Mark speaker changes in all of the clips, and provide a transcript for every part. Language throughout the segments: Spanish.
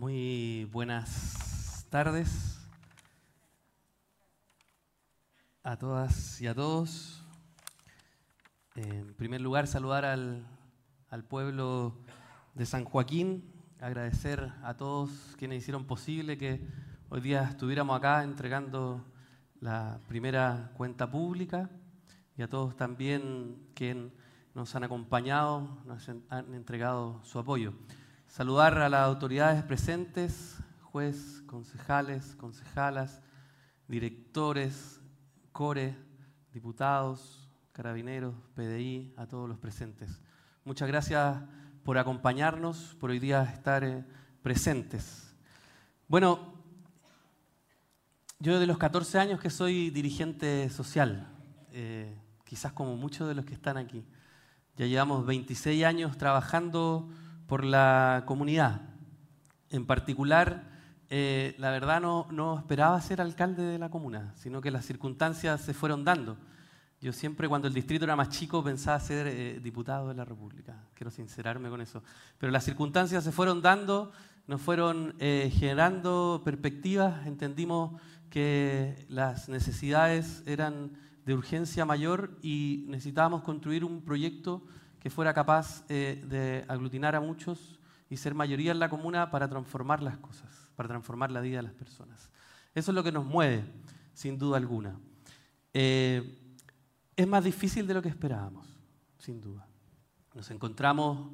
Speaker 1: Muy buenas tardes a todas y a todos. En primer lugar, saludar al, al pueblo de San Joaquín, agradecer a todos quienes hicieron posible que hoy día estuviéramos acá entregando la primera cuenta pública y a todos también quienes nos han acompañado, nos han entregado su apoyo. Saludar a las autoridades presentes, juez, concejales, concejalas, directores, core, diputados, carabineros, PDI, a todos los presentes. Muchas gracias por acompañarnos, por hoy día estar eh, presentes. Bueno, yo desde los 14 años que soy dirigente social, eh, quizás como muchos de los que están aquí. Ya llevamos 26 años trabajando por la comunidad. En particular, eh, la verdad no, no, esperaba ser alcalde de la comuna, sino que las circunstancias se fueron dando. Yo siempre cuando el distrito era más chico pensaba ser eh, diputado de la República, quiero sincerarme con eso. Pero las circunstancias se fueron dando, nos fueron eh, generando perspectivas, entendimos que las necesidades eran de urgencia mayor y necesitábamos construir un proyecto que fuera capaz eh, de aglutinar a muchos y ser mayoría en la comuna para transformar las cosas, para transformar la vida de las personas. Eso es lo que nos mueve, sin duda alguna. Eh, es más difícil de lo que esperábamos, sin duda. Nos encontramos,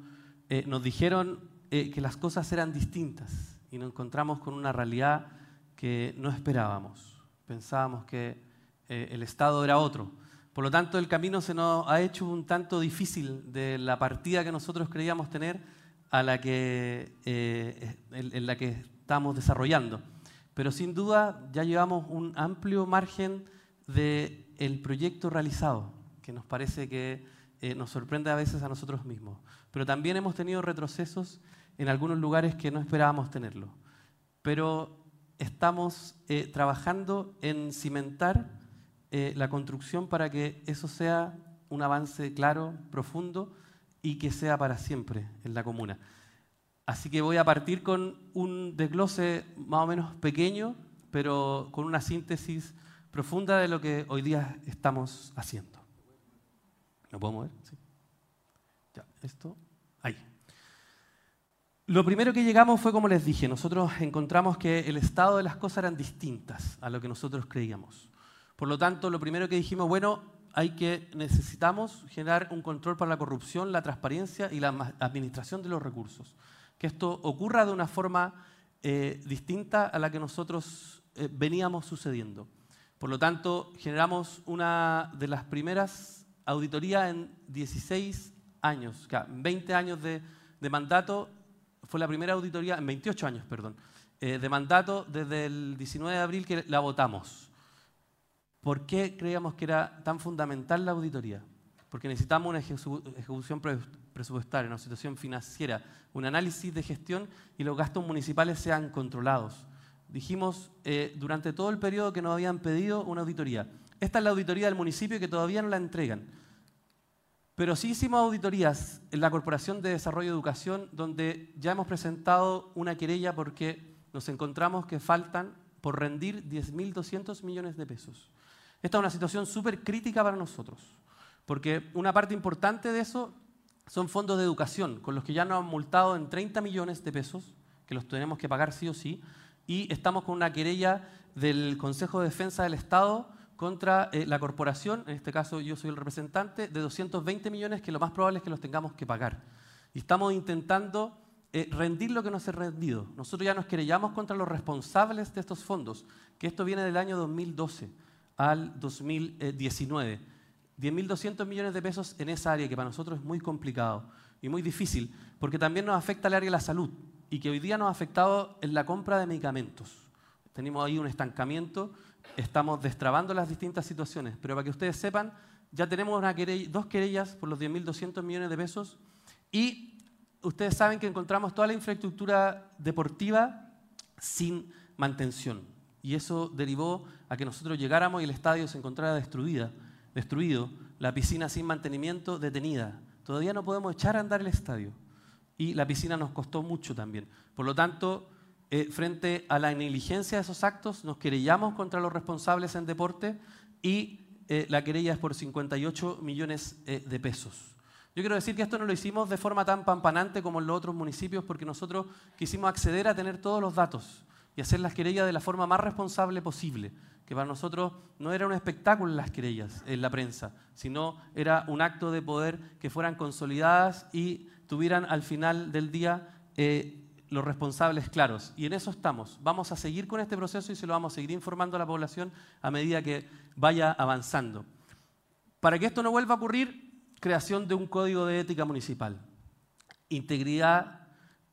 Speaker 1: eh, nos dijeron que las cosas eran distintas y nos encontramos con una realidad que no esperábamos. Pensábamos que el Estado era otro por lo tanto, el camino se nos ha hecho un tanto difícil de la partida que nosotros creíamos tener a la que, eh, en, la que estamos desarrollando. Pero sin duda ya llevamos un amplio margen del proyecto realizado, que nos parece que eh, nos sorprende a veces a nosotros mismos. Pero también hemos tenido retrocesos en algunos lugares que no esperábamos tenerlo. Pero estamos eh, trabajando en cimentar eh, la construcción para que eso sea un avance claro, profundo y que sea para siempre en la comuna. Así que voy a partir con un desglose más o menos pequeño, pero con una síntesis profunda de lo que hoy día estamos haciendo. ¿Lo puedo mover? Sí. Ya, esto, ahí. Lo primero que llegamos fue, como les dije, nosotros encontramos que el estado de las cosas eran distintas a lo que nosotros creíamos. Por lo tanto, lo primero que dijimos, bueno, hay que, necesitamos generar un control para la corrupción, la transparencia y la administración de los recursos. Que esto ocurra de una forma eh, distinta a la que nosotros eh, veníamos sucediendo. Por lo tanto, generamos una de las primeras auditorías en 16 años, en 20 años de, mandato, fue la primera auditoría, en 28 años, perdón, eh, de mandato desde el 19 de abril que la votamos. ¿Por qué creíamos que era tan fundamental la auditoría? Porque necesitamos una ejecución presupuestaria, una situación financiera, un análisis de gestión y los gastos municipales sean controlados. Dijimos eh, durante todo el periodo que nos habían pedido una auditoría. Esta es la auditoría del municipio que todavía no la entregan. Pero sí hicimos auditorías en la Corporación de Desarrollo de Educación, donde ya hemos presentado una querella porque nos encontramos que faltan por rendir 10.200 millones de pesos. Esta es una situación súper crítica para nosotros, porque una parte importante de eso son fondos de educación, con los que ya nos han multado en 30 millones de pesos, que los tenemos que pagar sí o sí, y estamos con una querella del Consejo de Defensa del Estado contra eh, la corporación, en este caso yo soy el representante, de 220 millones que lo más probable es que los tengamos que pagar. Y estamos intentando eh, rendir lo que no se ha rendido. Nosotros ya nos querellamos contra los responsables de estos fondos, que esto viene del año 2012 al 2019. 10.200 millones de pesos en esa área que para nosotros es muy complicado y muy difícil, porque también nos afecta el área de la salud y que hoy día nos ha afectado en la compra de medicamentos. Tenemos ahí un estancamiento, estamos destrabando las distintas situaciones, pero para que ustedes sepan, ya tenemos dos querellas por los 10.200 millones de pesos y ustedes saben que encontramos toda la infraestructura deportiva sin mantención y eso derivó a que nosotros llegáramos y el estadio se encontrara destruida, destruido, la piscina sin mantenimiento detenida. Todavía no podemos echar a andar el estadio y la piscina nos costó mucho también. Por lo tanto, eh, frente a la negligencia de esos actos, nos querellamos contra los responsables en deporte y eh, la querella es por 58 millones eh, de pesos. Yo quiero decir que esto no lo hicimos de forma tan pampanante como en los otros municipios porque nosotros quisimos acceder a tener todos los datos y hacer las querellas de la forma más responsable posible, que para nosotros no era un espectáculo las querellas en la prensa, sino era un acto de poder que fueran consolidadas y tuvieran al final del día eh, los responsables claros. Y en eso estamos. Vamos a seguir con este proceso y se lo vamos a seguir informando a la población a medida que vaya avanzando. Para que esto no vuelva a ocurrir, creación de un código de ética municipal. Integridad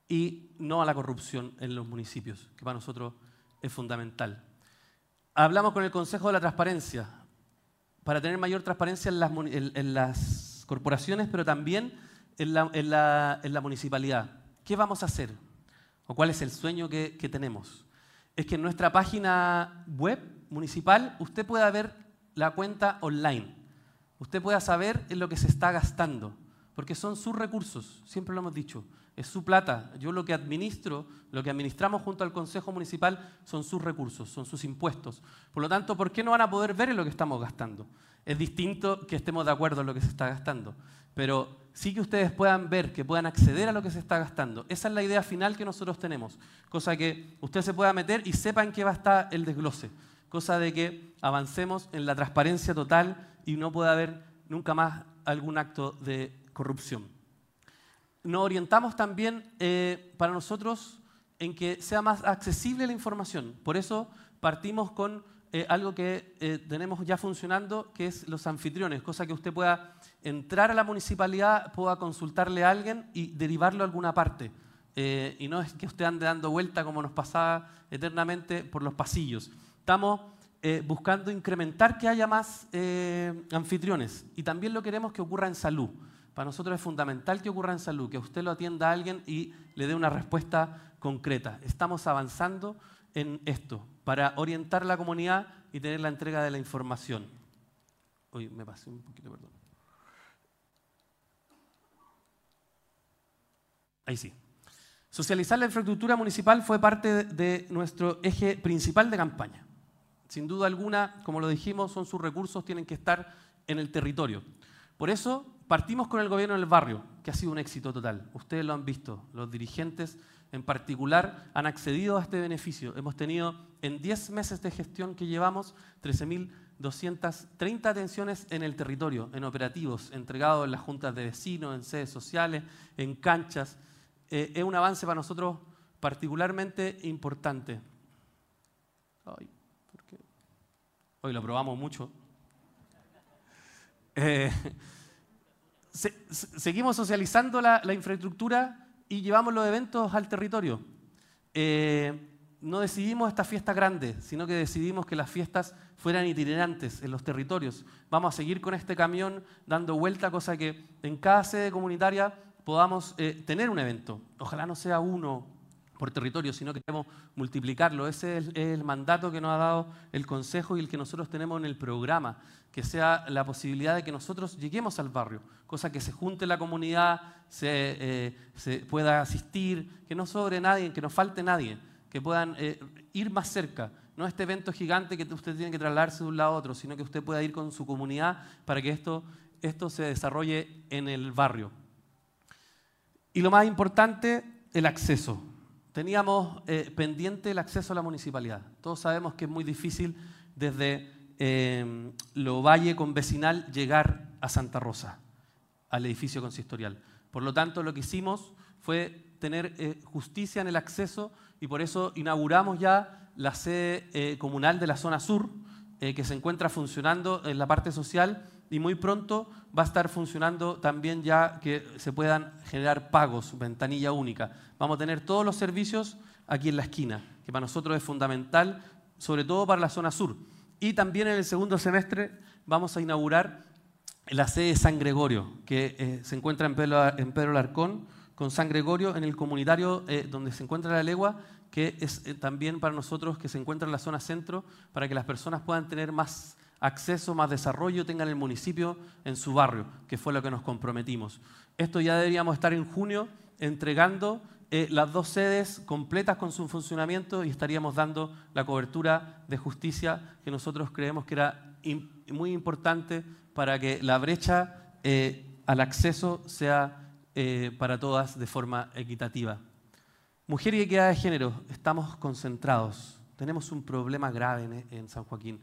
Speaker 1: y no a la corrupción en los municipios, que para nosotros es fundamental. Hablamos con el Consejo de la Transparencia para tener mayor transparencia en las, corporaciones, pero también en la municipalidad. ¿Qué vamos a hacer? o cuál es el sueño que, tenemos, es que en nuestra página web municipal usted pueda ver la cuenta online, usted pueda saber en lo que se está gastando, porque son sus recursos, siempre lo hemos dicho, es su plata. Yo lo que administro, lo que administramos junto al Consejo Municipal son sus recursos, son sus impuestos. Por lo tanto, ¿por qué no van a poder ver en lo que estamos gastando? Es distinto que estemos de acuerdo en lo que se está gastando, pero sí que ustedes puedan ver, que puedan acceder a lo que se está gastando. Esa es la idea final que nosotros tenemos, cosa que usted se pueda meter y sepa en qué va a estar el desglose, cosa de que avancemos en la transparencia total y no pueda haber nunca más algún acto de corrupción. Nos orientamos también eh, para nosotros en que sea más accesible la información. Por eso partimos con eh, algo que eh, tenemos ya funcionando, que es los anfitriones, cosa que usted pueda entrar a la municipalidad, pueda consultarle a alguien y derivarlo a alguna parte. Eh, y no es que usted ande dando vuelta como nos pasaba eternamente por los pasillos. Estamos buscando incrementar que haya más anfitriones y también lo queremos que ocurra en salud. Para nosotros es fundamental que ocurra en salud, que usted lo atienda a alguien y le dé una respuesta concreta. Estamos avanzando en esto, para orientar la comunidad y tener la entrega de la información. Uy, me pasé un poquito, perdón. Ahí sí. Socializar la infraestructura municipal fue parte de nuestro eje principal de campaña. Sin duda alguna, como lo dijimos, son sus recursos, tienen que estar en el territorio. Por eso partimos con el gobierno del barrio, que ha sido un éxito total. Ustedes lo han visto, los dirigentes en particular han accedido a este beneficio. Hemos tenido en 10 meses de gestión que llevamos 13.230 atenciones en el territorio, en operativos, entregados en las juntas de vecinos, en sedes sociales, en canchas. Eh, es un avance para nosotros particularmente importante. Hoy lo probamos mucho. Eh, seguimos socializando la infraestructura y llevamos los eventos al territorio. Eh, no decidimos esta fiesta grande, sino que decidimos que las fiestas fueran itinerantes en los territorios. Vamos a seguir con este camión dando vuelta, cosa que en cada sede comunitaria podamos eh, tener un evento. Ojalá no sea uno por territorio, sino que queremos multiplicarlo. Ese es el, mandato que nos ha dado el Consejo y el que nosotros tenemos en el programa, que sea la posibilidad de que nosotros lleguemos al barrio, cosa que se junte la comunidad, se, eh, pueda asistir, que no sobre nadie, que no falte nadie, que puedan eh, ir más cerca. No este evento gigante que usted tiene que trasladarse de un lado a otro, sino que usted pueda ir con su comunidad para que esto, esto se desarrolle en el barrio. Y lo más importante, el acceso teníamos eh, pendiente el acceso a la municipalidad. Todos sabemos que es muy difícil desde eh, Lo Valle con Vecinal llegar a Santa Rosa, al edificio consistorial. Por lo tanto, lo que hicimos fue tener eh, justicia en el acceso y por eso inauguramos ya la sede eh, comunal de la zona sur, que se encuentra funcionando en la parte social y muy pronto va a estar funcionando también ya que se puedan generar pagos, ventanilla única. Vamos a tener todos los servicios aquí en la esquina, que para nosotros es fundamental, sobre todo para la zona sur. Y también en el segundo semestre vamos a inaugurar la sede de San Gregorio, que eh, se encuentra en Pedro, en Pedro Larcón, con San Gregorio en el comunitario eh, donde se encuentra la legua, que es eh, también para nosotros que se encuentra en la zona centro, para que las personas puedan tener más acceso, más desarrollo tengan el municipio en su barrio, que fue lo que nos comprometimos. Esto ya deberíamos estar en junio entregando eh, las dos sedes completas con su funcionamiento y estaríamos dando la cobertura de justicia que nosotros creemos que era muy importante para que la brecha eh, al acceso sea eh, para todas de forma equitativa. Mujer y equidad de género, estamos concentrados. Tenemos un problema grave en, San Joaquín.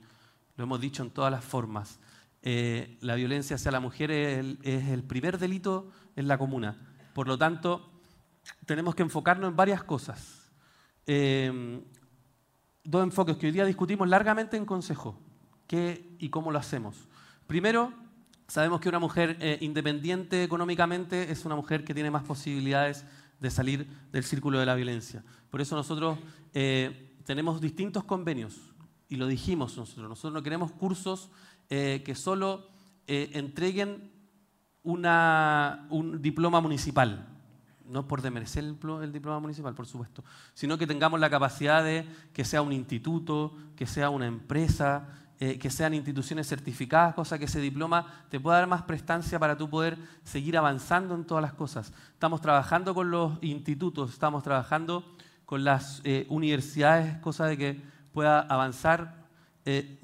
Speaker 1: Lo hemos dicho en todas las formas. la violencia hacia la mujer es el primer delito en la comuna. Por lo tanto, tenemos que enfocarnos en varias cosas. Em, dos enfoques que hoy día discutimos largamente en consejo. ¿Qué y cómo lo hacemos? Primero, sabemos que una mujer eh, independiente económicamente es una mujer que tiene más posibilidades de salir del círculo de la violencia. Por eso nosotros eh, tenemos distintos convenios y lo dijimos nosotros. Nosotros no queremos cursos eh, que solo entreguen un diploma municipal no por demerecer el, diploma municipal, por supuesto, sino que tengamos la capacidad de que sea un instituto, que sea una empresa, eh, que sean instituciones certificadas, cosa que ese diploma te pueda dar más prestancia para tú poder seguir avanzando en todas las cosas. Estamos trabajando con los institutos, estamos trabajando con las eh, universidades, cosa de que pueda avanzar eh,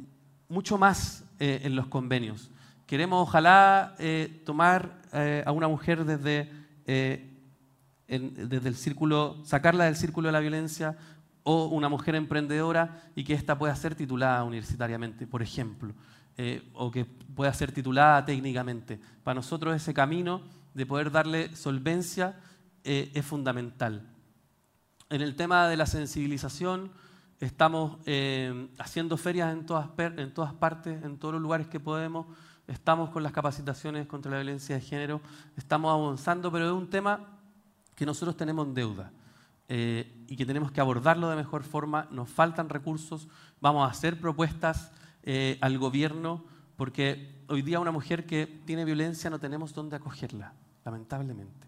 Speaker 1: mucho más en los convenios. Queremos ojalá tomar a una mujer desde desde el círculo, sacarla del círculo de la violencia o una mujer emprendedora y que ésta pueda ser titulada universitariamente, por ejemplo, eh, o que pueda ser titulada técnicamente. Para nosotros ese camino de poder darle solvencia eh, es fundamental. En el tema de la sensibilización, estamos eh, haciendo ferias en todas, en todas partes, en todos los lugares que podemos, estamos con las capacitaciones contra la violencia de género, estamos avanzando, pero es un tema que nosotros tenemos deuda eh, y que tenemos que abordarlo de mejor forma. Nos faltan recursos, vamos a hacer propuestas eh, al gobierno, porque hoy día una mujer que tiene violencia no tenemos dónde acogerla, lamentablemente.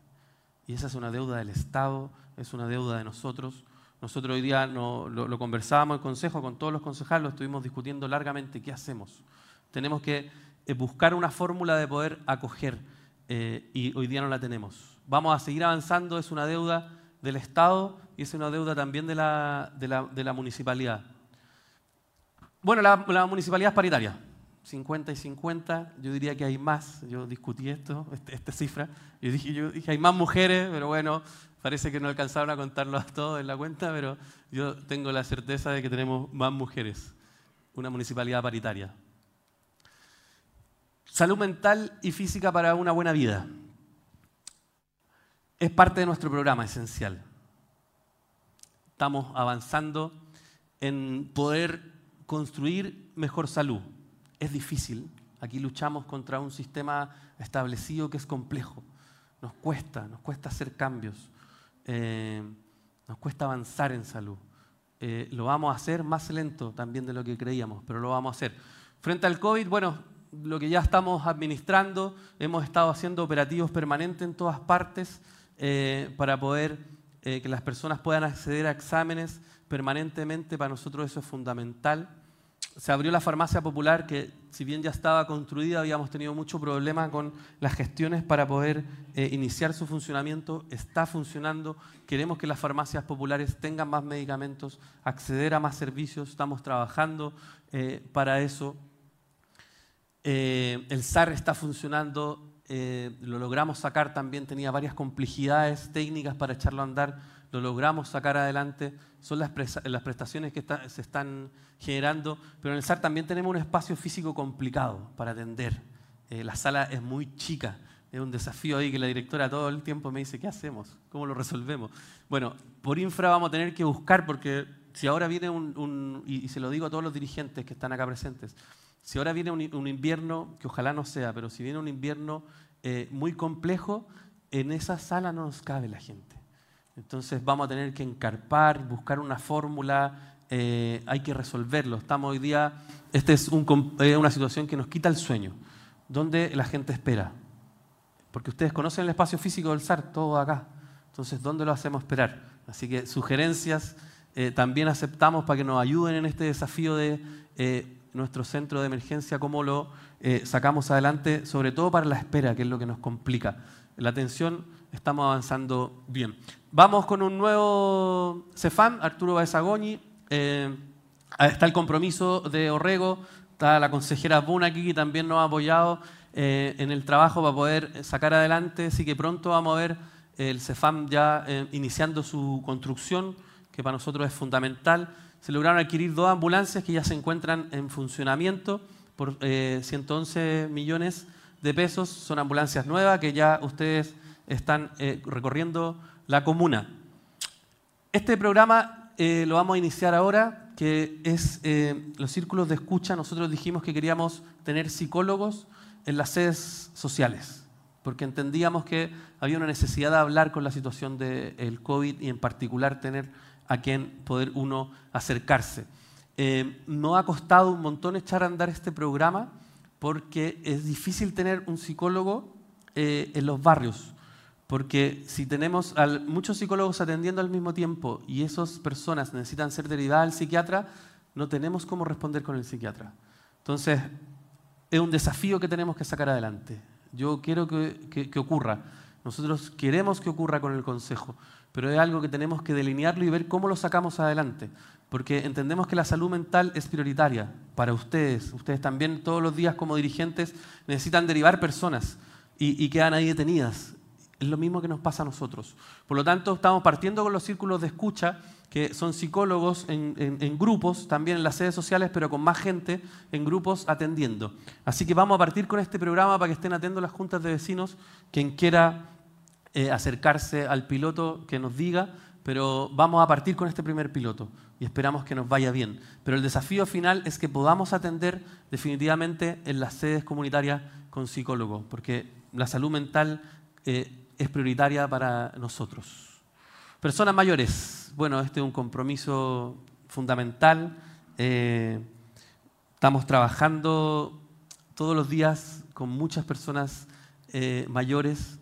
Speaker 1: Y esa es una deuda del Estado, es una deuda de nosotros. Nosotros hoy día lo, conversábamos en consejo con todos los concejales, lo estuvimos discutiendo largamente, ¿qué hacemos? Tenemos que eh, buscar una fórmula de poder acoger y hoy día no la tenemos vamos a seguir avanzando, es una deuda del Estado y es una deuda también de la, de la, municipalidad. Bueno, la, municipalidad es paritaria, 50 y 50, yo diría que hay más, yo discutí esto, este, esta cifra, yo dije, yo dije hay más mujeres, pero bueno, parece que no alcanzaron a contarlo todos en la cuenta, pero yo tengo la certeza de que tenemos más mujeres, una municipalidad paritaria. Salud mental y física para una buena vida es parte de nuestro programa esencial. Estamos avanzando en poder construir mejor salud. Es difícil. Aquí luchamos contra un sistema establecido que es complejo. Nos cuesta, nos cuesta hacer cambios. Eh, nos cuesta avanzar en salud. Eh, lo vamos a hacer más lento también de lo que creíamos, pero lo vamos a hacer. Frente al COVID, bueno, lo que ya estamos administrando, hemos estado haciendo operativos permanentes en todas partes. Eh, para poder que las personas puedan acceder a exámenes permanentemente, para nosotros eso es fundamental. Se abrió la farmacia popular que si bien ya estaba construida, habíamos tenido mucho problema con las gestiones para poder eh, iniciar su funcionamiento. Está funcionando. Queremos que las farmacias populares tengan más medicamentos, acceder a más servicios. Estamos trabajando para eso. el SAR está funcionando eh, lo logramos sacar también, tenía varias complejidades técnicas para echarlo a andar, lo logramos sacar adelante, son las, prestaciones que se están generando, pero en el SAR también tenemos un espacio físico complicado para atender. Eh, la sala es muy chica, es un desafío ahí que la directora todo el tiempo me dice, ¿qué hacemos? ¿Cómo lo resolvemos? Bueno, por infra vamos a tener que buscar, porque si ahora viene un, y se lo digo a todos los dirigentes que están acá presentes, si ahora viene un, invierno, que ojalá no sea, pero si viene un invierno eh, muy complejo, en esa sala no nos cabe la gente. Entonces vamos a tener que encarpar, buscar una fórmula, eh, hay que resolverlo. Estamos hoy día, esta es una situación que nos quita el sueño, donde la gente espera. Porque ustedes conocen el espacio físico del SAR, todo acá. Entonces, ¿dónde lo hacemos esperar? Así que sugerencias eh, también aceptamos para que nos ayuden en este desafío de nuestro centro de emergencia, cómo lo eh, sacamos adelante, sobre todo para la espera, que es lo que nos complica. La atención estamos avanzando bien. Vamos con un nuevo CEFAM, Arturo Baezagoni. Eh, está el compromiso de Orrego, está la consejera Buna aquí que también nos ha apoyado eh, en el trabajo para poder sacar adelante. Así que pronto vamos a ver el CEFAM ya eh, iniciando su construcción, que para nosotros es fundamental. Se lograron adquirir dos ambulancias que ya se encuentran en funcionamiento por 111 millones de pesos. Son ambulancias nuevas que ya ustedes están recorriendo la comuna. Este programa eh, lo vamos a iniciar ahora, que es eh, los círculos de escucha. Nosotros dijimos que queríamos tener psicólogos en las sedes sociales, porque entendíamos que había una necesidad de hablar con la situación del COVID y en particular tener a quien poder uno acercarse. Eh, no ha costado un montón echar a andar este programa porque es difícil tener un psicólogo en los barrios. Porque si tenemos a muchos psicólogos atendiendo al mismo tiempo y esas personas necesitan ser derivadas al psiquiatra, no tenemos cómo responder con el psiquiatra. Entonces, es un desafío que tenemos que sacar adelante. Yo quiero que, ocurra. Nosotros queremos que ocurra con el Consejo, pero es algo que tenemos que delinearlo y ver cómo lo sacamos adelante. Porque entendemos que la salud mental es prioritaria para ustedes. Ustedes también todos los días como dirigentes necesitan derivar personas y, y quedan ahí detenidas. Es lo mismo que nos pasa a nosotros. Por lo tanto, estamos partiendo con los círculos de escucha, que son psicólogos en, grupos, también en las sedes sociales, pero con más gente en grupos atendiendo. Así que vamos a partir con este programa para que estén atentos las juntas de vecinos. Quien quiera eh, acercarse al piloto, que nos diga, pero vamos a partir con este primer piloto y esperamos que nos vaya bien. Pero el desafío final es que podamos atender definitivamente en las sedes comunitarias con psicólogos, porque la salud mental eh, es prioritaria para nosotros. Personas mayores, bueno, este es un compromiso fundamental. Eh, estamos trabajando todos los días con muchas personas eh, mayores.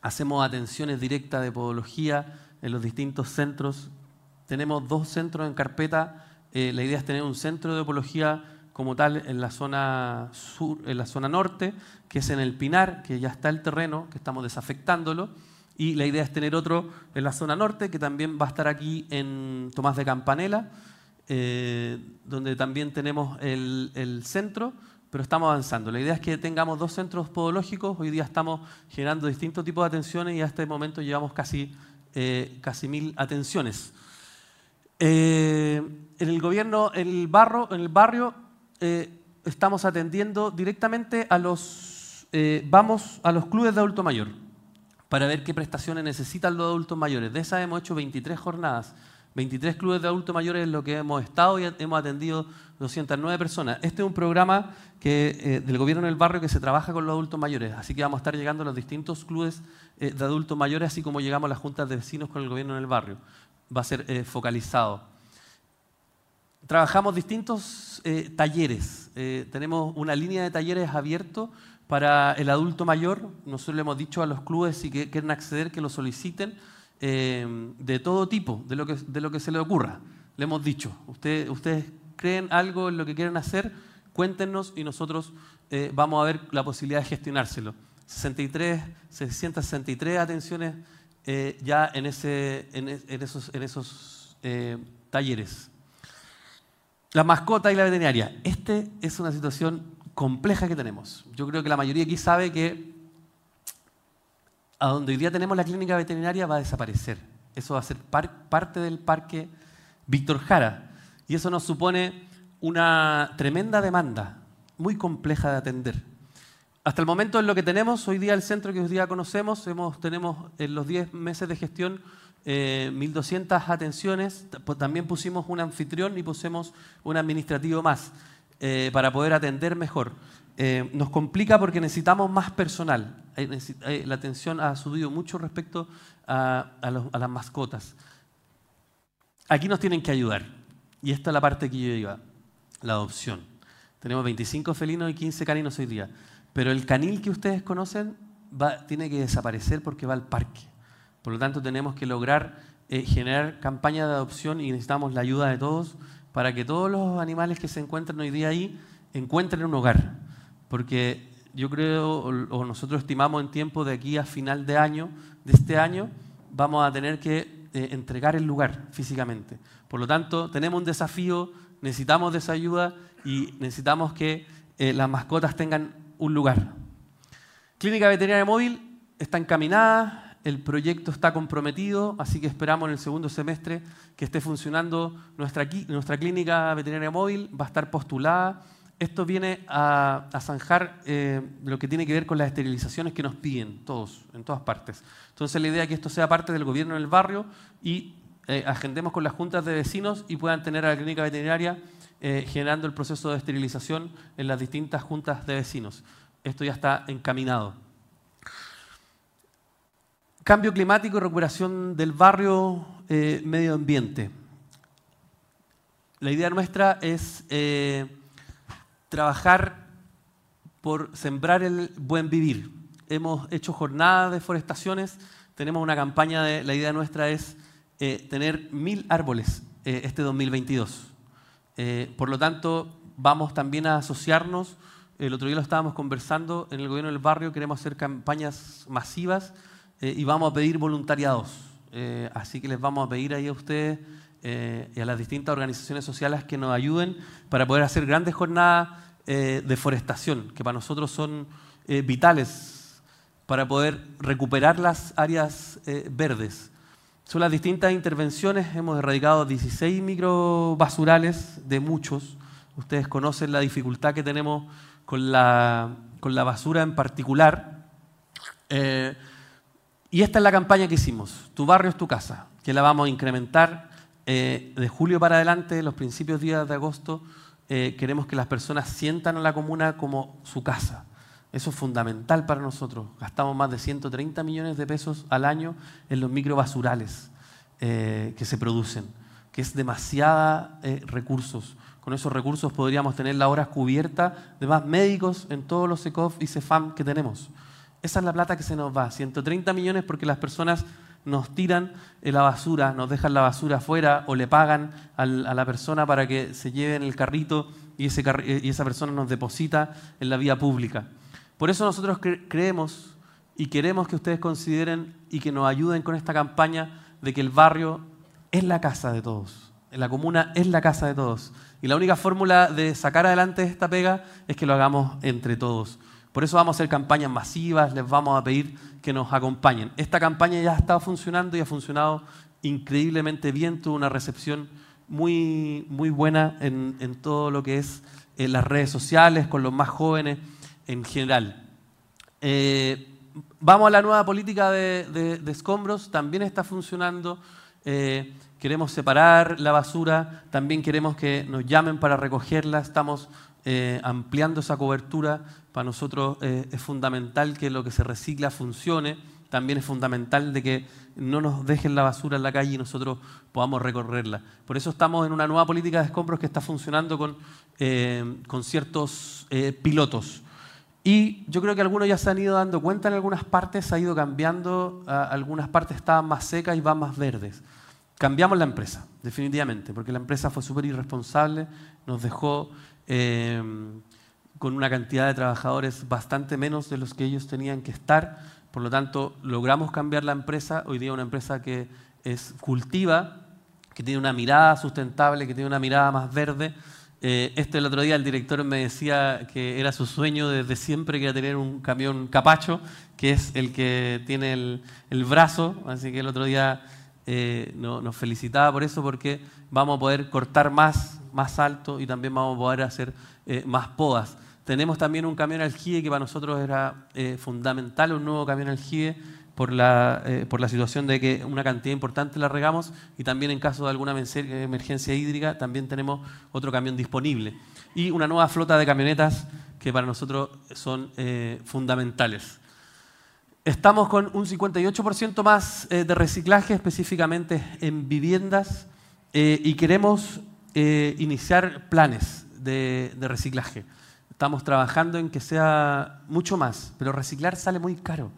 Speaker 1: Hacemos atenciones directas de podología en los distintos centros. Tenemos dos centros en carpeta. Eh, la idea es tener un centro de podología como tal en la zona sur, en la zona norte, que es en el Pinar, que ya está el terreno, que estamos desafectándolo, y la idea es tener otro en la zona norte, que también va a estar aquí en Tomás de Campanela, eh, donde también tenemos el, centro, pero estamos avanzando. La idea es que tengamos dos centros podológicos, hoy día estamos generando distintos tipos de atenciones y a este momento llevamos casi, eh, casi mil atenciones. Eh, en el gobierno, el, barro, en el barrio, eh, estamos atendiendo directamente a los, eh, vamos a los clubes de adulto mayor para ver qué prestaciones necesitan los adultos mayores. De esas hemos hecho 23 jornadas. 23 clubes de adultos mayores en lo que hemos estado y hemos atendido 209 personas. Este es un programa que, eh, del gobierno en el barrio que se trabaja con los adultos mayores, así que vamos a estar llegando a los distintos clubes de adultos mayores, así como llegamos a las juntas de vecinos con el gobierno en el barrio. Va a ser focalizado trabajamos distintos eh, talleres. Eh, tenemos una línea de talleres abierto para el adulto mayor. Nosotros le hemos dicho a los clubes si quieren acceder que lo soliciten eh, de todo tipo, de lo, que, de lo que se les ocurra. Le hemos dicho, ustedes creen algo en lo que quieren hacer, cuéntenos y nosotros vamos a ver la posibilidad de gestionárselo. 63, 663 atenciones ya en, ese, en, esos, en esos talleres. La mascota y la veterinaria. Esta es una situación compleja que tenemos. Yo creo que la mayoría aquí sabe que a donde hoy día tenemos la clínica veterinaria va a desaparecer. Eso va a ser parte del parque Víctor Jara. Y eso nos supone una tremenda demanda, muy compleja de atender. Hasta el momento en lo que tenemos, hoy día el centro que hoy día conocemos, tenemos en los 10 meses de gestión 1.200 eh, atenciones, también pusimos un anfitrión y pusimos un administrativo más eh, para poder atender mejor. Eh, nos complica porque necesitamos más personal. la atención ha subido mucho respecto a, las mascotas. Aquí nos tienen que ayudar. Y esta es la parte que yo iba, la adopción. Tenemos 25 felinos y 15 caninos hoy día. Pero el canil que ustedes conocen tiene que desaparecer porque va al parque. Por lo tanto, tenemos que lograr eh, generar campañas de adopción y necesitamos la ayuda de todos para que todos los animales que se encuentran hoy día ahí encuentren un hogar. Porque yo creo, o nosotros estimamos en tiempo de aquí a final de año, de este año vamos a tener que eh, entregar el lugar físicamente. Por lo tanto, tenemos un desafío, necesitamos de esa ayuda y necesitamos que eh, las mascotas tengan un lugar. Clínica Veterinaria Móvil está encaminada, el proyecto está comprometido, así que esperamos en el segundo semestre que esté funcionando nuestra, clínica veterinaria móvil, va a estar postulada. Esto viene a, zanjar eh, lo que tiene que ver con las esterilizaciones que nos piden todos, en todas partes. Entonces la idea es que esto sea parte del gobierno del barrio y eh, agendemos con las juntas de vecinos y puedan tener a la clínica veterinaria eh, generando el proceso de esterilización en las distintas juntas de vecinos. Esto ya está encaminado. Cambio climático y recuperación del barrio, eh, medio ambiente. La idea nuestra es eh, trabajar por sembrar el buen vivir. Hemos hecho jornadas de forestaciones, tenemos una campaña de, la idea nuestra es eh, tener mil árboles este 2022. por lo tanto, vamos también a asociarnos, el otro día lo estábamos conversando, en el gobierno del barrio queremos hacer campañas masivas eh, y vamos a pedir voluntariados. Eh, así que les vamos a pedir ahí a ustedes eh, y a las distintas organizaciones sociales que nos ayuden para poder hacer grandes jornadas de forestación, que para nosotros son vitales para poder recuperar las áreas verdes. Son las distintas intervenciones, hemos erradicado 16 microbasurales de muchos. Ustedes conocen la dificultad que tenemos con la, con la basura en particular. Y esta es la campaña que hicimos, Tu barrio es tu casa, que la vamos a incrementar eh, de julio para adelante, los principios días de agosto. Eh, queremos que las personas sientan a la comuna como su casa. Eso es fundamental para nosotros. Gastamos más de 130 millones de pesos al año en los microbasurales eh, que se producen, que es demasiada recursos. Con esos recursos podríamos tener las horas cubiertas de más médicos en todos los ECOF y CEFAM que tenemos. Esa es la plata que se nos va. 130 millones porque las personas nos tiran la basura, nos dejan la basura afuera o le pagan a la persona para que se lleve en el carrito y, esa persona nos deposita en la vía pública. Por eso nosotros creemos y queremos que ustedes consideren y que nos ayuden con esta campaña de que el barrio es la casa de todos. La comuna es la casa de todos. Y la única fórmula de sacar adelante esta pega es que lo hagamos entre todos. Por eso vamos a hacer campañas masivas, les vamos a pedir que nos acompañen. Esta campaña ya ha estado funcionando y ha funcionado increíblemente bien, tuvo una recepción muy, muy buena en, todo lo que es en eh, las redes sociales, con los más jóvenes en general. Eh, vamos a la nueva política de, escombros, también está funcionando. Eh, queremos separar la basura, también queremos que nos llamen para recogerla, estamos ampliando esa cobertura para nosotros eh, es fundamental que lo que se recicla funcione. También es fundamental de que no nos dejen la basura en la calle y nosotros podamos recorrerla. Por eso estamos en una nueva política de escombros que está funcionando con, eh, con ciertos eh, pilotos. Y yo creo que algunos ya se han ido dando cuenta en algunas partes, ha ido cambiando, algunas partes estaban más secas y van más verdes. Cambiamos la empresa, definitivamente, porque la empresa fue súper irresponsable, nos dejó con una cantidad de trabajadores bastante menos de los que ellos tenían que estar. Por lo tanto, logramos cambiar la empresa. Hoy día una empresa que es cultiva, que tiene una mirada sustentable, que tiene una mirada más verde. Eh, este el otro día el director me decía que era su sueño desde siempre que era tener un camión capacho, que es el que tiene el, brazo. Así que el otro día eh, nos felicitaba por eso, porque vamos a poder cortar más, más alto y también vamos a poder hacer eh, más podas. Tenemos también un camión aljibe que para nosotros era eh, fundamental, un nuevo camión aljibe por la, eh, por la situación de que una cantidad importante la regamos y también en caso de alguna emergencia hídrica también tenemos otro camión disponible. Y una nueva flota de camionetas que para nosotros son fundamentales. Estamos con un 58% más de reciclaje, específicamente en viviendas, y queremos iniciar planes de reciclaje. Estamos trabajando en que sea mucho más, pero reciclar sale muy caro.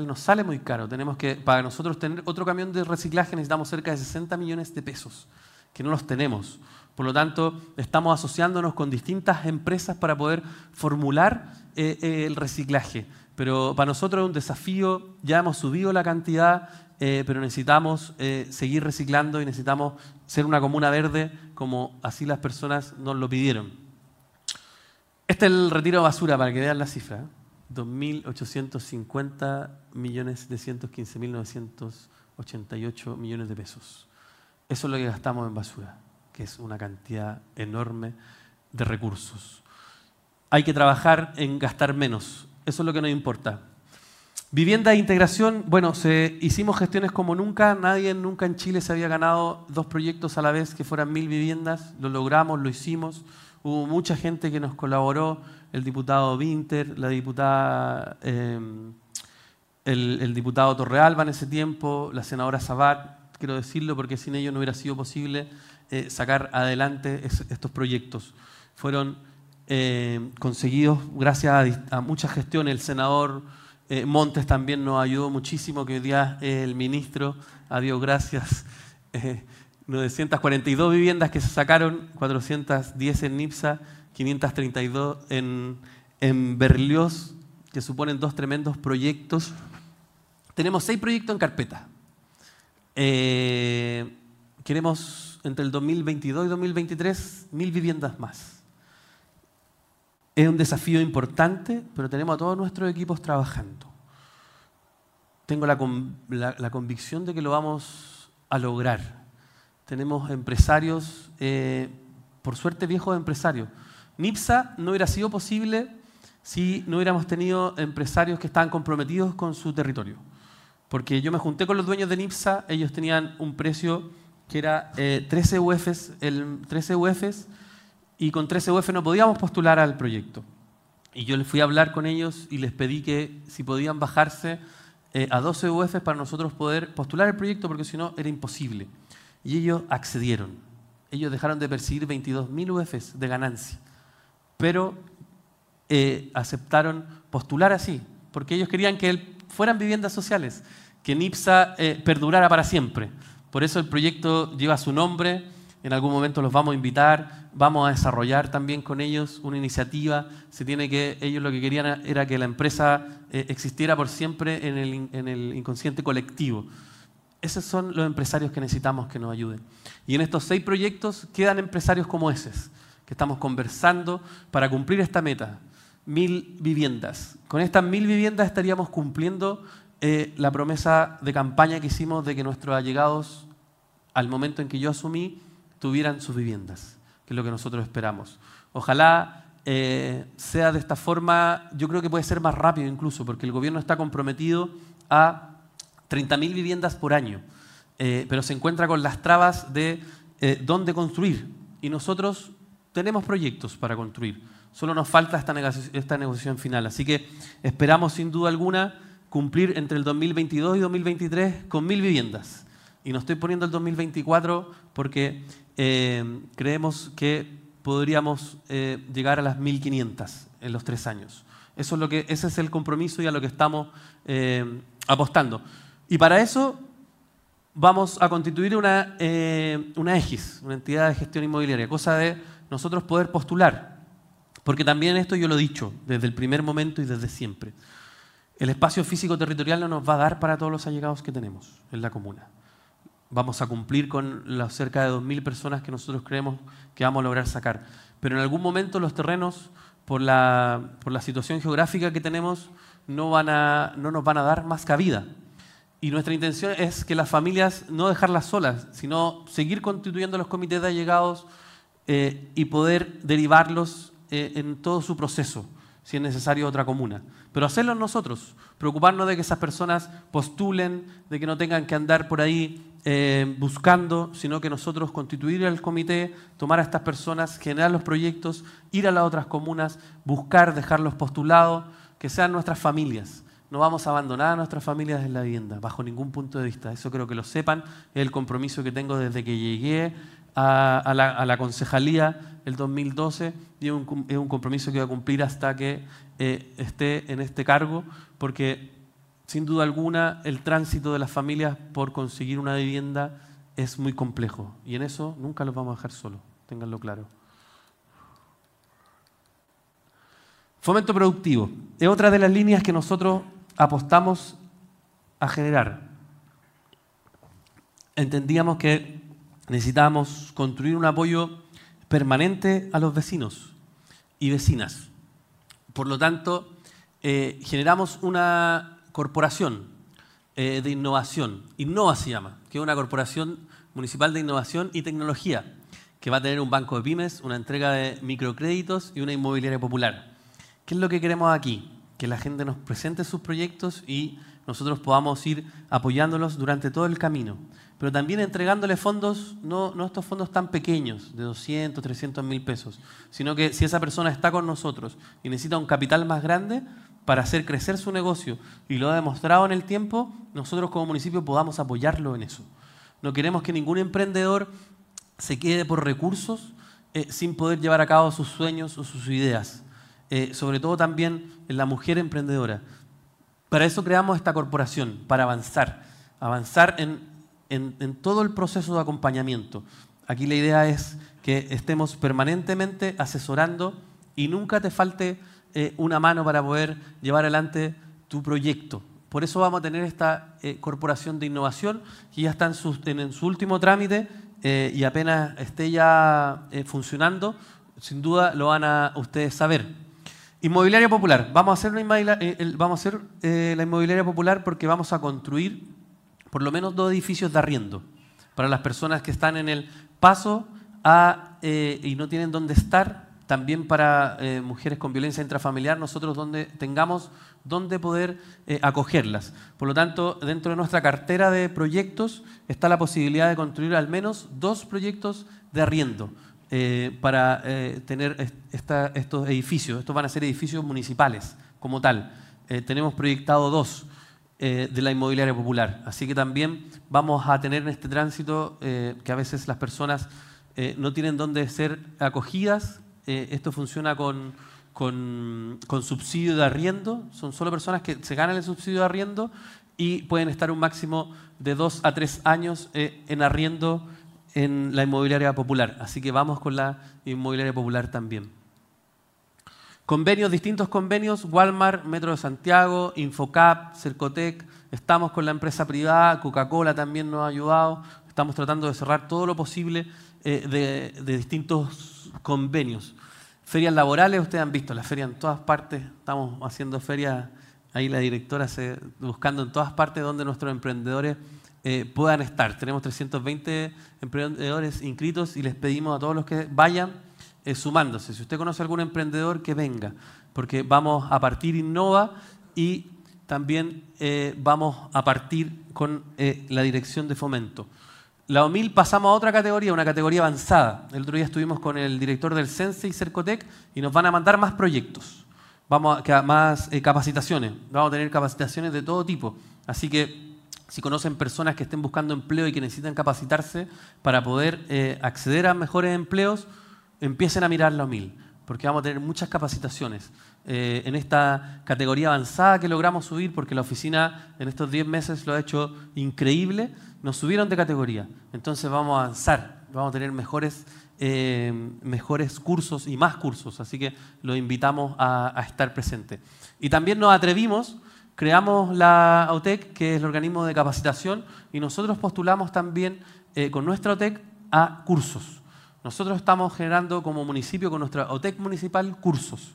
Speaker 1: Nos sale muy caro. Tenemos que, para nosotros tener otro camión de reciclaje necesitamos cerca de 60 millones de pesos, que no los tenemos. Por lo tanto, estamos asociándonos con distintas empresas para poder formular eh, eh, el reciclaje. Pero para nosotros es un desafío, ya hemos subido la cantidad, eh, pero necesitamos eh, seguir reciclando y necesitamos ser una comuna verde como así las personas nos lo pidieron. Este es el retiro de basura para que vean la cifra. 2.850 millones millones de pesos. Eso es lo que gastamos en basura, que es una cantidad enorme de recursos. Hay que trabajar en gastar menos. Eso es lo que nos importa. Vivienda de integración, bueno, se, hicimos gestiones como nunca, nadie nunca en Chile se había ganado dos proyectos a la vez que fueran mil viviendas, lo logramos, lo hicimos, hubo mucha gente que nos colaboró, el diputado Winter, la diputada, em, el, diputado Torrealba en ese tiempo, la senadora Sabat, quiero decirlo porque sin ellos no hubiera sido posible eh, sacar adelante estos proyectos. Fueron eh, conseguidos gracias a, muchas gestiones. El senador eh, Montes también nos ayudó muchísimo, que hoy día es el ministro. Adiós, gracias. 942 eh, viviendas que se sacaron, 410 en NIPSA, 532 en, en Berlioz, que suponen dos tremendos proyectos. Tenemos seis proyectos en carpeta. queremos entre el 2022 y 2023 mil viviendas más. Es un desafío importante, pero tenemos a todos nuestros equipos trabajando. Tengo la, convicción de que lo vamos a lograr. Tenemos empresarios, eh, por suerte viejos empresarios. NIPSA no hubiera sido posible si no hubiéramos tenido empresarios que estaban comprometidos con su territorio. Porque yo me junté con los dueños de NIPSA, ellos tenían un precio que era 13 UFs, el 13 UFs y con 13 UF no podíamos postular al proyecto. Y yo les fui a hablar con ellos y les pedí que si podían bajarse eh, a 12 UF para nosotros poder postular el proyecto, porque si no era imposible. Y ellos accedieron. Ellos dejaron de percibir 22.000 UFs de ganancia, pero eh, aceptaron postular así, porque ellos querían que fueran viviendas sociales, que NIPSA eh, perdurara para siempre. Por eso el proyecto lleva su nombre en algún momento los vamos a invitar, vamos a desarrollar también con ellos una iniciativa. Se tiene que, ellos lo que querían era que la empresa eh, existiera por siempre en el, en el inconsciente colectivo. Esos son los empresarios que necesitamos que nos ayuden. Y en estos seis proyectos quedan empresarios como esos, que estamos conversando para cumplir esta meta, mil viviendas. Con estas mil viviendas estaríamos cumpliendo eh, la promesa de campaña que hicimos de que nuestros allegados, al momento en que yo asumí, tuvieran sus viviendas, que es lo que nosotros esperamos. Ojalá eh, sea de esta forma, yo creo que puede ser más rápido incluso, porque el gobierno está comprometido a 30.000 viviendas por año, eh, pero se encuentra con las trabas de eh, dónde construir. Y nosotros tenemos proyectos para construir, solo nos falta esta, esta negociación final. Así que esperamos sin duda alguna cumplir entre el 2022 y 2023 con mil viviendas. Y no estoy poniendo el 2024 porque eh, creemos que podríamos eh, llegar a las 1.500 en los tres años. Eso es lo que, ese es el compromiso y a lo que estamos eh, apostando. Y para eso vamos a constituir una, una EGIS, una entidad de gestión inmobiliaria, cosa de nosotros poder postular. Porque también esto yo lo he dicho desde el primer momento y desde siempre. El espacio físico territorial no nos va a dar para todos los allegados que tenemos en la comuna vamos a cumplir con las cerca de 2.000 personas que nosotros creemos que vamos a lograr sacar. Pero en algún momento los terrenos, por la, por la situación geográfica que tenemos, no, van a, no nos van a dar más cabida. Y nuestra intención es que las familias no dejarlas solas, sino seguir constituyendo los comités de allegados eh, y poder derivarlos eh, en todo su proceso, si es necesario otra comuna. Pero hacerlo nosotros, preocuparnos de que esas personas postulen, de que no tengan que andar por ahí eh, buscando, sino que nosotros constituir el comité, tomar a estas personas, generar los proyectos, ir a las otras comunas, buscar, dejarlos postulados, que sean nuestras familias. No vamos a abandonar a nuestras familias en la vivienda, bajo ningún punto de vista. Eso creo que lo sepan. Es el compromiso que tengo desde que llegué a, la, concejalía el 2012 y es un, compromiso que voy a cumplir hasta que eh, esté en este cargo, porque sin duda alguna, el tránsito de las familias por conseguir una vivienda es muy complejo y en eso nunca los vamos a dejar solos, ténganlo claro. Fomento productivo es otra de las líneas que nosotros apostamos a generar. Entendíamos que necesitábamos construir un apoyo permanente a los vecinos y vecinas. Por lo tanto, eh, generamos una corporación eh, de innovación, Innova se llama, que es una corporación municipal de innovación y tecnología, que va a tener un banco de pymes, una entrega de microcréditos y una inmobiliaria popular. ¿Qué es lo que queremos aquí? Que la gente nos presente sus proyectos y nosotros podamos ir apoyándolos durante todo el camino. Pero también entregándole fondos, no, no estos fondos tan pequeños, de 200, 300 mil pesos, sino que si esa persona está con nosotros y necesita un capital más grande para hacer crecer su negocio y lo ha demostrado en el tiempo, nosotros como municipio podamos apoyarlo en eso. No queremos que ningún emprendedor se quede por recursos eh, sin poder llevar a cabo sus sueños o sus ideas. Eh, sobre todo también en la mujer emprendedora. Para eso creamos esta corporación, para avanzar, avanzar en, todo el proceso de acompañamiento. Aquí la idea es que estemos permanentemente asesorando y nunca te falte eh, una mano para poder llevar adelante tu proyecto. Por eso vamos a tener esta eh, corporación de innovación que ya está en su, en, último trámite y apenas esté ya funcionando, sin duda lo van a ustedes saber. Inmobiliaria popular. Vamos a hacer, eh, vamos a hacer eh, la inmobiliaria popular porque vamos a construir por lo menos dos edificios de arriendo para las personas que están en el paso eh, y no tienen dónde estar. También para mujeres con violencia intrafamiliar, nosotros donde tengamos dónde poder acogerlas. Por lo tanto, dentro de nuestra cartera de proyectos está la posibilidad de construir al menos dos proyectos de arriendo eh, para eh, tener estos edificios. Estos van a ser edificios municipales como tal. Eh, tenemos proyectado dos de la inmobiliaria popular. Así que también vamos a tener en este tránsito que a veces las personas no tienen dónde ser acogidas. esto funciona con, con, con subsidio de arriendo. Son solo personas que se ganan el subsidio de arriendo y pueden estar un máximo de dos a tres años en arriendo en la inmobiliaria popular. Así que vamos con la inmobiliaria popular también. Convenios, distintos convenios, Walmart, Metro de Santiago, Infocap, Cercotec, estamos con la empresa privada, Coca-Cola también nos ha ayudado, estamos tratando de cerrar todo lo posible eh, de, distintos convenios. Ferias laborales, ustedes han visto, las ferias en todas partes, estamos haciendo ferias, ahí la directora se, buscando en todas partes donde nuestros emprendedores eh, puedan estar. Tenemos 320 emprendedores inscritos y les pedimos a todos los que vayan eh, sumándose. Si usted conoce algún emprendedor, que venga, porque vamos a partir Innova y también eh, vamos a partir con la dirección de fomento. La OMIL pasamos a otra categoría, una categoría avanzada. El otro día estuvimos con el director del Sense y Cercotec y nos van a mandar más proyectos, vamos a, más capacitaciones, vamos a tener capacitaciones de todo tipo. Así que si conocen personas que estén buscando empleo y que necesitan capacitarse para poder eh, acceder a mejores empleos, empiecen a mirar la mil, porque vamos a tener muchas capacitaciones. Eh, en esta categoría avanzada que logramos subir, porque la oficina en estos 10 meses lo ha hecho increíble, nos subieron de categoría. Entonces vamos a avanzar, vamos a tener mejores, eh, mejores cursos y más cursos, así que los invitamos a, a estar presentes. Y también nos atrevimos creamos la AUTEC, que es el organismo de capacitación, y nosotros postulamos también eh, con nuestra AUTEC a cursos. Nosotros estamos generando como municipio, con nuestra AUTEC municipal, cursos.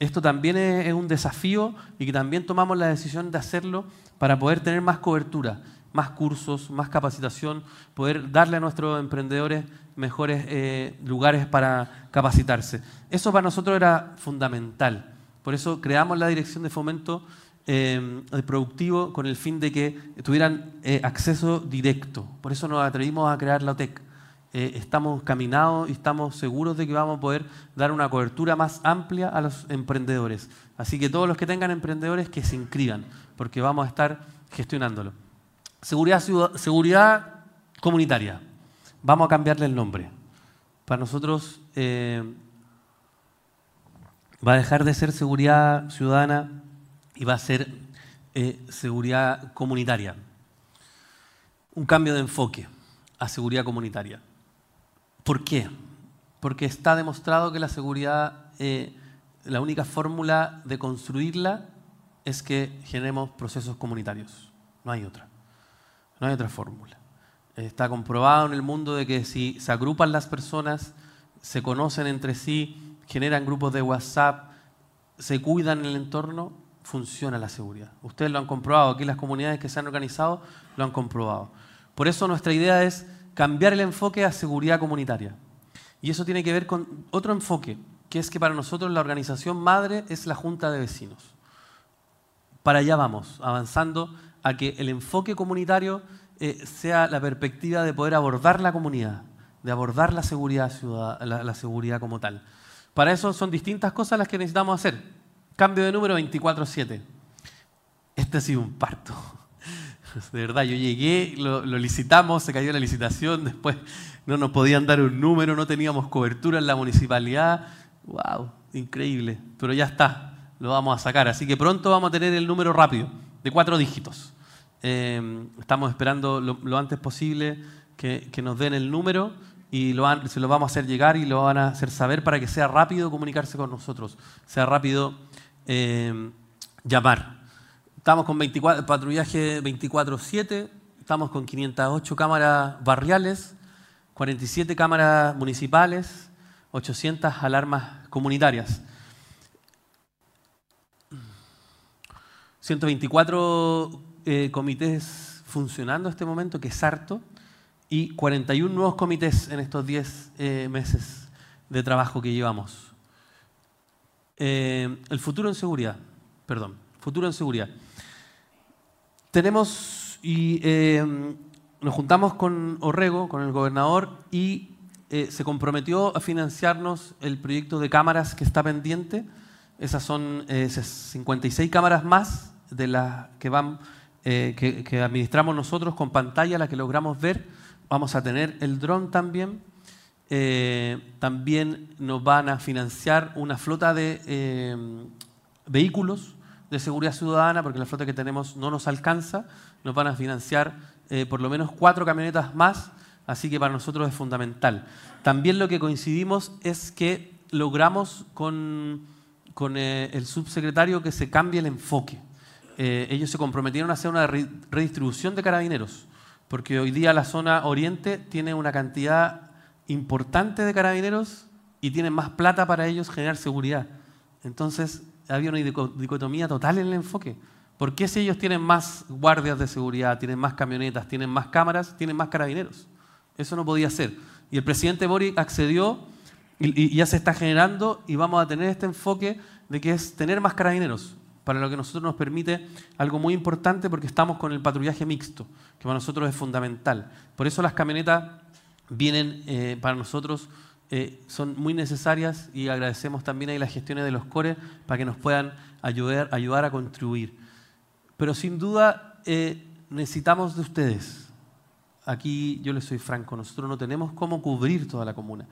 Speaker 1: Esto también es, un desafío y que también tomamos la decisión de hacerlo para poder tener más cobertura, más cursos, más capacitación, poder darle a nuestros emprendedores mejores eh, lugares para capacitarse. Eso para nosotros era fundamental. Por eso creamos la dirección de fomento eh, productivo con el fin de que tuvieran eh, acceso directo. Por eso nos atrevimos a crear la OTEC. Eh, estamos caminados y estamos seguros de que vamos a poder dar una cobertura más amplia a los emprendedores. Así que todos los que tengan emprendedores que se inscriban, porque vamos a estar gestionándolo. Seguridad, seguridad comunitaria. Vamos a cambiarle el nombre. Para nosotros va a dejar de ser seguridad ciudadana y va a ser eh, seguridad comunitaria. Un cambio de enfoque a seguridad comunitaria. ¿Por qué? Porque está demostrado que la seguridad eh, la única fórmula de construirla es que generemos procesos comunitarios. No hay otra. No hay otra fórmula. Está comprobado en el mundo de que si se agrupan las personas, se conocen entre sí, generan grupos de WhatsApp, se cuidan el entorno, funciona la seguridad. Ustedes lo han comprobado, aquí las comunidades que se han organizado lo han comprobado. Por eso nuestra idea es cambiar el enfoque a seguridad comunitaria. Y eso tiene que ver con otro enfoque, que es que para nosotros la organización madre es la Junta de Vecinos. Para allá vamos, avanzando a que el enfoque comunitario eh, sea la perspectiva de poder abordar la comunidad, de abordar la seguridad, la, seguridad como tal. Para eso son distintas cosas las que necesitamos hacer. Cambio de número 24-7. Este ha sido un parto. De verdad, yo llegué, lo, licitamos, se cayó la licitación, después no nos podían dar un número, no teníamos cobertura en la municipalidad. ¡Wow! Increíble. Pero ya está, lo vamos a sacar. Así que pronto vamos a tener el número rápido, de cuatro dígitos. Eh, estamos esperando lo, antes posible que, nos den el número y se lo vamos a hacer llegar y lo van a hacer saber para que sea rápido comunicarse con nosotros, sea rápido eh, llamar. Estamos con 24, patrullaje 24-7, estamos con 508 cámaras barriales, 47 cámaras municipales, 800 alarmas comunitarias. 124 eh, comités funcionando en este momento, que es harto, y 41 nuevos comités en estos 10 eh, meses de trabajo que llevamos. Eh, el futuro en seguridad, perdón, futuro en seguridad. Tenemos y nos juntamos con Orrego, con el gobernador, y se comprometió a financiarnos el proyecto de cámaras que está pendiente. Esas son 56 cámaras más de las que van eh, que, administramos nosotros con pantalla, la que logramos ver. Vamos a tener el dron también. Eh, también nos van a financiar una flota de eh, vehículos de seguridad ciudadana, porque la flota que tenemos no nos alcanza. Nos van a financiar por lo menos cuatro camionetas más, así que para nosotros es fundamental. También lo que coincidimos es que logramos con, con el subsecretario que se cambie el enfoque. Eh, ellos se comprometieron a hacer una redistribución de carabineros, porque hoy día la zona oriente tiene una cantidad importante de carabineros y tienen más plata para ellos generar seguridad. Entonces había una dicotomía total en el enfoque. ¿Por qué si ellos tienen más guardias de seguridad, tienen más camionetas, tienen más cámaras, tienen más carabineros? Eso no podía ser. Y el presidente Boric accedió y ya se está generando y vamos a tener este enfoque de que es tener más carabineros para lo que nosotros nos permite algo muy importante porque estamos con el patrullaje mixto, que para nosotros es fundamental. Por eso las camionetas vienen eh, para nosotros, eh, son muy necesarias y agradecemos también ahí las gestiones de los CORE para que nos puedan ayudar, ayudar a contribuir. Pero sin duda eh, necesitamos de ustedes. Aquí yo les soy franco, nosotros no tenemos cómo cubrir toda la comuna,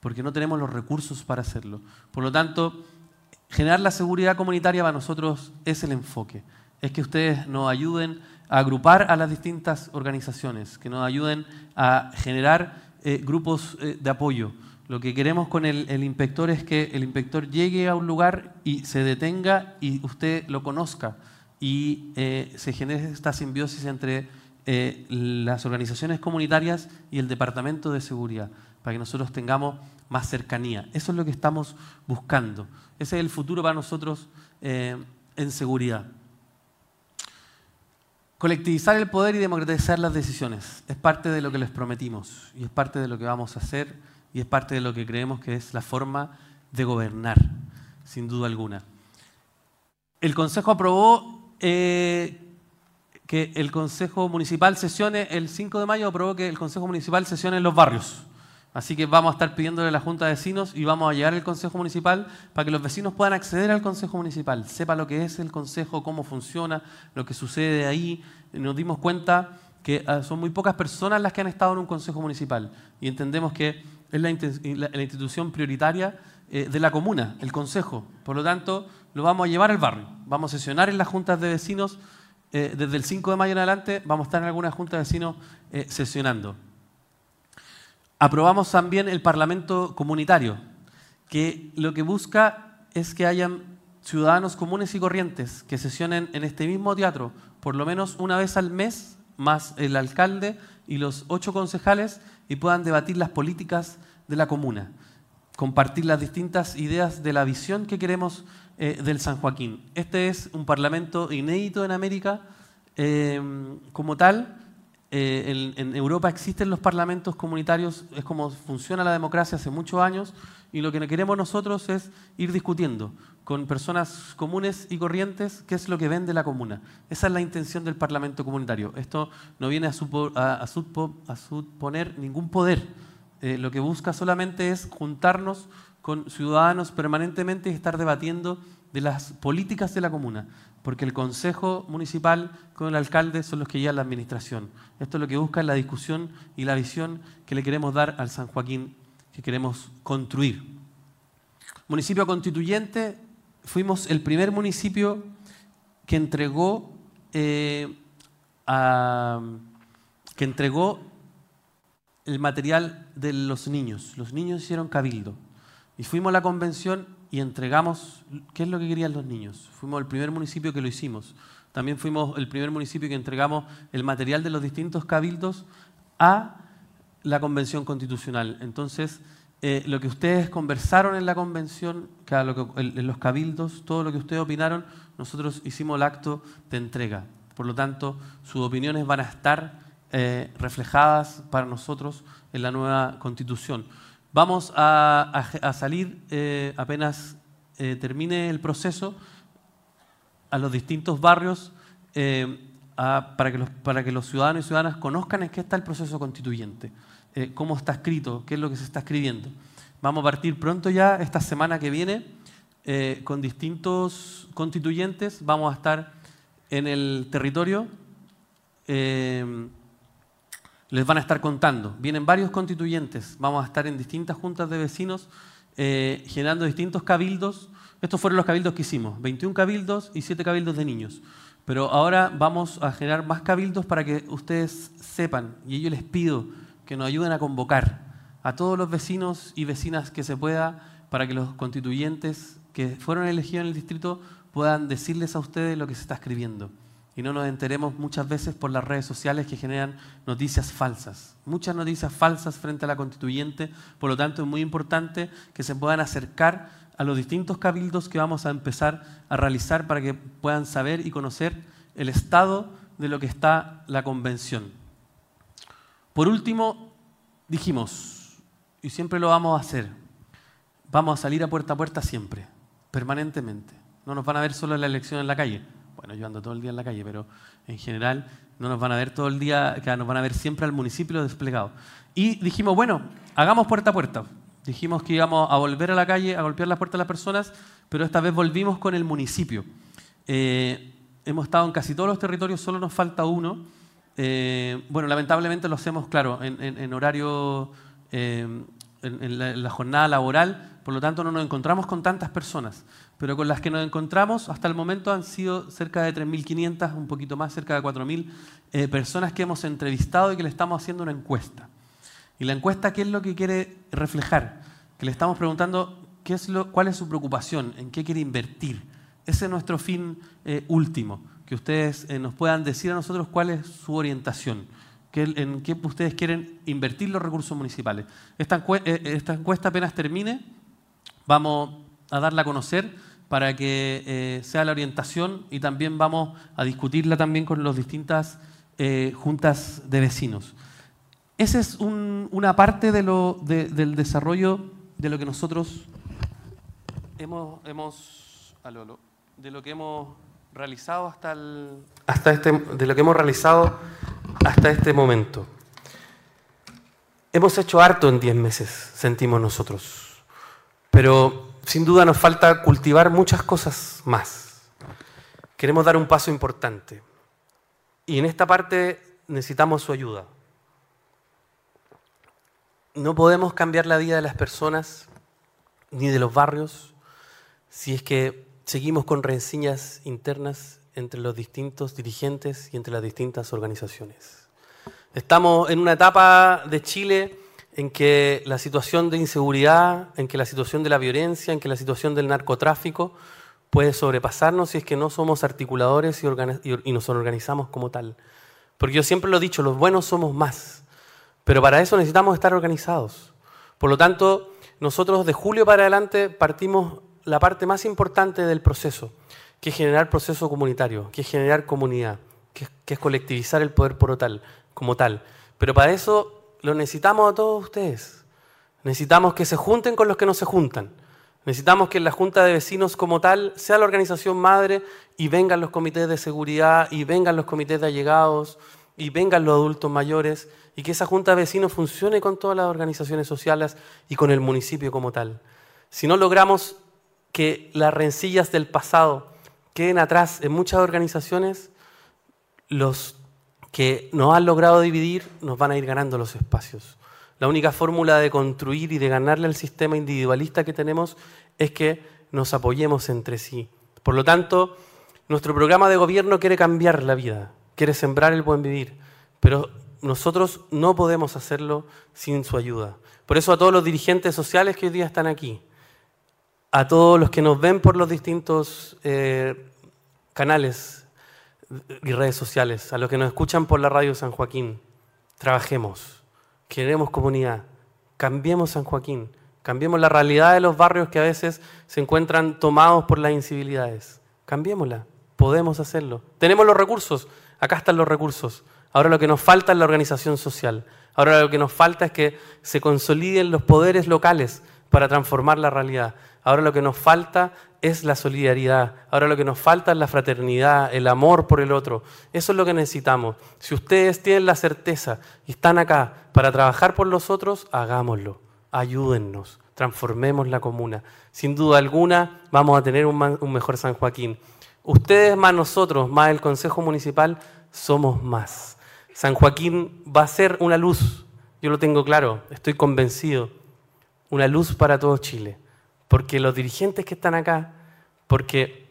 Speaker 1: porque no tenemos los recursos para hacerlo. Por lo tanto, generar la seguridad comunitaria para nosotros es el enfoque. Es que ustedes nos ayuden a agrupar a las distintas organizaciones, que nos ayuden a generar eh, grupos eh, de apoyo. Lo que queremos con el, inspector es que el inspector llegue a un lugar y se detenga y usted lo conozca y eh, se genere esta simbiosis entre las organizaciones comunitarias y el Departamento de Seguridad, para que nosotros tengamos más cercanía. Eso es lo que estamos buscando. Ese es el futuro para nosotros eh, en seguridad. Colectivizar el poder y democratizar las decisiones es parte de lo que les prometimos y es parte de lo que vamos a hacer y es parte de lo que creemos que es la forma de gobernar, sin duda alguna. El Consejo aprobó eh, que el Consejo Municipal sesione, el 5 de mayo aprobó que el Consejo Municipal sesione en los barrios. Así que vamos a estar pidiéndole a la Junta de Vecinos y vamos a llegar al Consejo Municipal para que los vecinos puedan acceder al Consejo Municipal, sepa lo que es el Consejo, cómo funciona, lo que sucede ahí. Nos dimos cuenta que ah, son muy pocas personas las que han estado en un Consejo Municipal y entendemos que es la, institución prioritaria eh, de la comuna, el Consejo. Por lo tanto, lo vamos a llevar al barrio. Vamos a sesionar en las juntas de vecinos. Eh, desde el 5 de mayo en adelante vamos a estar en algunas juntas de vecinos eh, sesionando. Aprobamos también el Parlamento Comunitario, que lo que busca es que hayan ciudadanos comunes y corrientes que sesionen en este mismo teatro por lo menos una vez al mes, más el alcalde y los ocho concejales, y puedan debatir las políticas de la comuna, compartir las distintas ideas de la visión que queremos eh, del San Joaquín. Este es un parlamento inédito en América eh, como tal. Eh, en, Europa existen los parlamentos comunitarios, es como funciona la democracia hace muchos años, y lo que queremos nosotros es ir discutiendo con personas comunes y corrientes qué es lo que vende la comuna. Esa es la intención del Parlamento Comunitario. Esto no viene a, suponer ningún poder. lo que busca solamente es juntarnos con ciudadanos permanentemente y estar debatiendo de las políticas de la comuna, porque el Consejo Municipal con el alcalde son los que llevan la administración. Esto es lo que busca la discusión y la visión que le queremos dar al San Joaquín, que queremos construir. Municipio constituyente, fuimos el primer municipio que entregó, eh, que entregó el material de los niños. Los niños hicieron cabildo. Y fuimos a la convención y entregamos qué es lo que querían los niños. Fuimos el primer municipio que lo hicimos. También fuimos el primer municipio que entregamos el material de los distintos cabildos a la convención constitucional. Entonces, eh, lo que ustedes conversaron en la convención, en los cabildos, todo lo que ustedes opinaron, nosotros hicimos el acto de entrega. Por lo tanto, sus opiniones van a estar eh, reflejadas para nosotros en la nueva constitución. Vamos a, salir eh, apenas termine el proceso a los distintos barrios para, que los, para que los ciudadanos y ciudadanas conozcan en qué está el proceso constituyente, cómo está escrito, qué es lo que se está escribiendo. Vamos a partir pronto ya, esta semana que viene, con distintos constituyentes. Vamos a estar en el territorio les van a estar contando. Vienen varios constituyentes, vamos a estar en distintas juntas de vecinos eh, generando distintos cabildos. Estos fueron los cabildos que hicimos, 21 cabildos y 7 cabildos de niños. Pero ahora vamos a generar más cabildos para que ustedes sepan, y yo les pido que nos ayuden a convocar a todos los vecinos y vecinas que se pueda para que los constituyentes que fueron elegidos en el distrito puedan decirles a ustedes lo que se está escribiendo y no nos enteremos muchas veces por las redes sociales que generan noticias falsas. Muchas noticias falsas frente a la constituyente, por lo tanto es muy importante que se puedan acercar a los distintos cabildos que vamos a empezar a realizar para que puedan saber y conocer el estado de lo que está la convención. Por último, dijimos, y siempre lo vamos a hacer, vamos a salir a puerta a puerta siempre, permanentemente. No nos van a ver solo en la elección en la calle, bueno, yo ando todo el día en la calle, pero en general no nos van a ver todo el día, nos van a ver siempre al municipio desplegado. Y dijimos, bueno, hagamos puerta a puerta. Dijimos que íbamos a volver a la calle, a golpear las puertas de las personas, pero esta vez volvimos con el municipio. Eh, hemos estado en casi todos los territorios, solo nos falta uno. Eh, bueno, lamentablemente lo hacemos, claro, en, horario, eh, en la jornada laboral, por lo tanto no nos encontramos con tantas personas pero con las que nos encontramos hasta el momento han sido cerca de 3.500, un poquito más, cerca de 4.000 eh, personas que hemos entrevistado y que le estamos haciendo una encuesta. Y la encuesta, ¿qué es lo que quiere reflejar? Que le estamos preguntando qué es lo, cuál es su preocupación, en qué quiere invertir. Ese es nuestro fin eh, último, que ustedes eh, nos puedan decir a nosotros cuál es su orientación, en qué ustedes quieren invertir los recursos municipales. Esta, esta encuesta apenas termine, vamos a darla a conocer para que eh, sea la orientación y también vamos a discutirla también con las distintas eh, juntas de vecinos. Esa es una parte del desarrollo de lo que nosotros hemos, hemos de lo que hemos realizado hasta el, hasta este, de lo que hemos realizado hasta este momento. Hemos hecho harto en 10 meses, sentimos nosotros, pero sin duda nos falta cultivar muchas cosas más. Queremos dar un paso importante. Y en esta parte necesitamos su ayuda. No podemos cambiar la vida de las personas ni de los barrios si es que seguimos con rencillas internas entre los distintos dirigentes y entre las distintas organizaciones. Estamos en una etapa de Chile en que la situación de inseguridad, en que la situación de la violencia, en que la situación del narcotráfico puede sobrepasarnos si es que no somos articuladores y, nos organizamos como tal. Porque yo siempre lo he dicho, los buenos somos más, pero para eso necesitamos estar organizados. Por lo tanto, nosotros de julio para adelante partimos la parte más importante del proceso, que es generar proceso comunitario, que es generar comunidad, que es, colectivizar el poder por tal, como tal. Pero para eso lo necesitamos a todos ustedes. Necesitamos que se junten con los que no se juntan. Necesitamos que la Junta de Vecinos como tal sea la organización madre y vengan los comités de seguridad y vengan los comités de allegados y vengan los adultos mayores y que esa Junta de Vecinos funcione con todas las organizaciones sociales y con el municipio como tal. Si no logramos que las rencillas del pasado queden atrás en muchas organizaciones, los que nos han logrado dividir nos van a ir ganando los espacios. La única fórmula de construir y de ganarle al sistema individualista que tenemos es que nos apoyemos entre sí. Por lo tanto, nuestro programa de gobierno quiere cambiar la vida, quiere sembrar el buen vivir, pero nosotros no podemos hacerlo sin su ayuda. Por eso a todos los dirigentes sociales que hoy día están aquí, a todos los que nos ven por los distintos eh, canales y redes sociales, a los que nos escuchan por la radio San Joaquín, trabajemos, queremos comunidad, cambiemos San Joaquín, cambiemos la realidad de los barrios que a veces se encuentran tomados por las incivilidades, cambiémosla, podemos hacerlo. Tenemos los recursos, acá están los recursos. Ahora lo que nos falta es la organización social. Ahora lo que nos falta es que se consoliden los poderes locales para transformar la realidad. Ahora lo que nos falta es la solidaridad. Ahora lo que nos falta es la fraternidad, el amor por el otro. Eso es lo que necesitamos. Si ustedes tienen la certeza y están acá para trabajar por los otros, hagámoslo. Ayúdennos. Transformemos la comuna. Sin duda alguna vamos a tener un, un mejor San Joaquín. Ustedes más nosotros, más el Consejo Municipal, somos más. San Joaquín va a ser una luz. Yo lo tengo claro, estoy convencido. Una luz para todo Chile porque los dirigentes que están acá, porque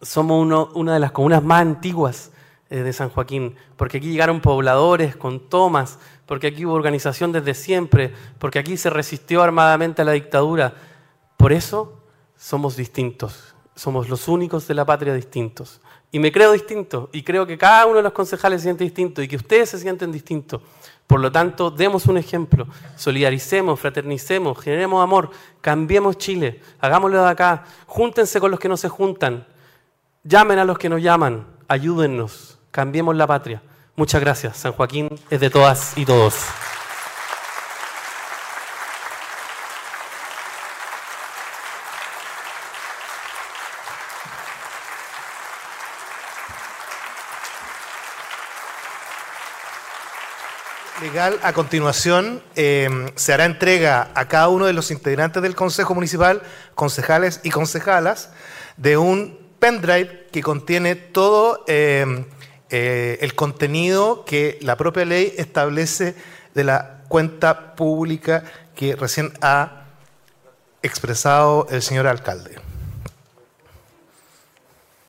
Speaker 1: somos una de las comunas más antiguas eh, de San Joaquín, porque aquí llegaron pobladores con tomas, porque aquí hubo organización desde siempre, porque aquí se resistió armadamente a la dictadura. Por eso somos distintos, somos los únicos de la patria distintos. Y me creo distinto, y creo que cada uno de los concejales se siente distinto, y que ustedes se sienten distintos. Por lo tanto, demos un ejemplo, solidaricemos, fraternicemos, generemos amor, cambiemos Chile, hagámoslo de acá, júntense con los que no se juntan, llamen a los que nos llaman, ayúdennos, cambiemos la patria. Muchas gracias. San Joaquín es de todas y todos.
Speaker 2: A continuación em, se hará entrega a cada uno de los integrantes del Consejo Municipal, concejales y concejalas, de un pendrive que contiene todo em, eh, el contenido que la propia ley establece de la cuenta pública que recién ha expresado el señor alcalde.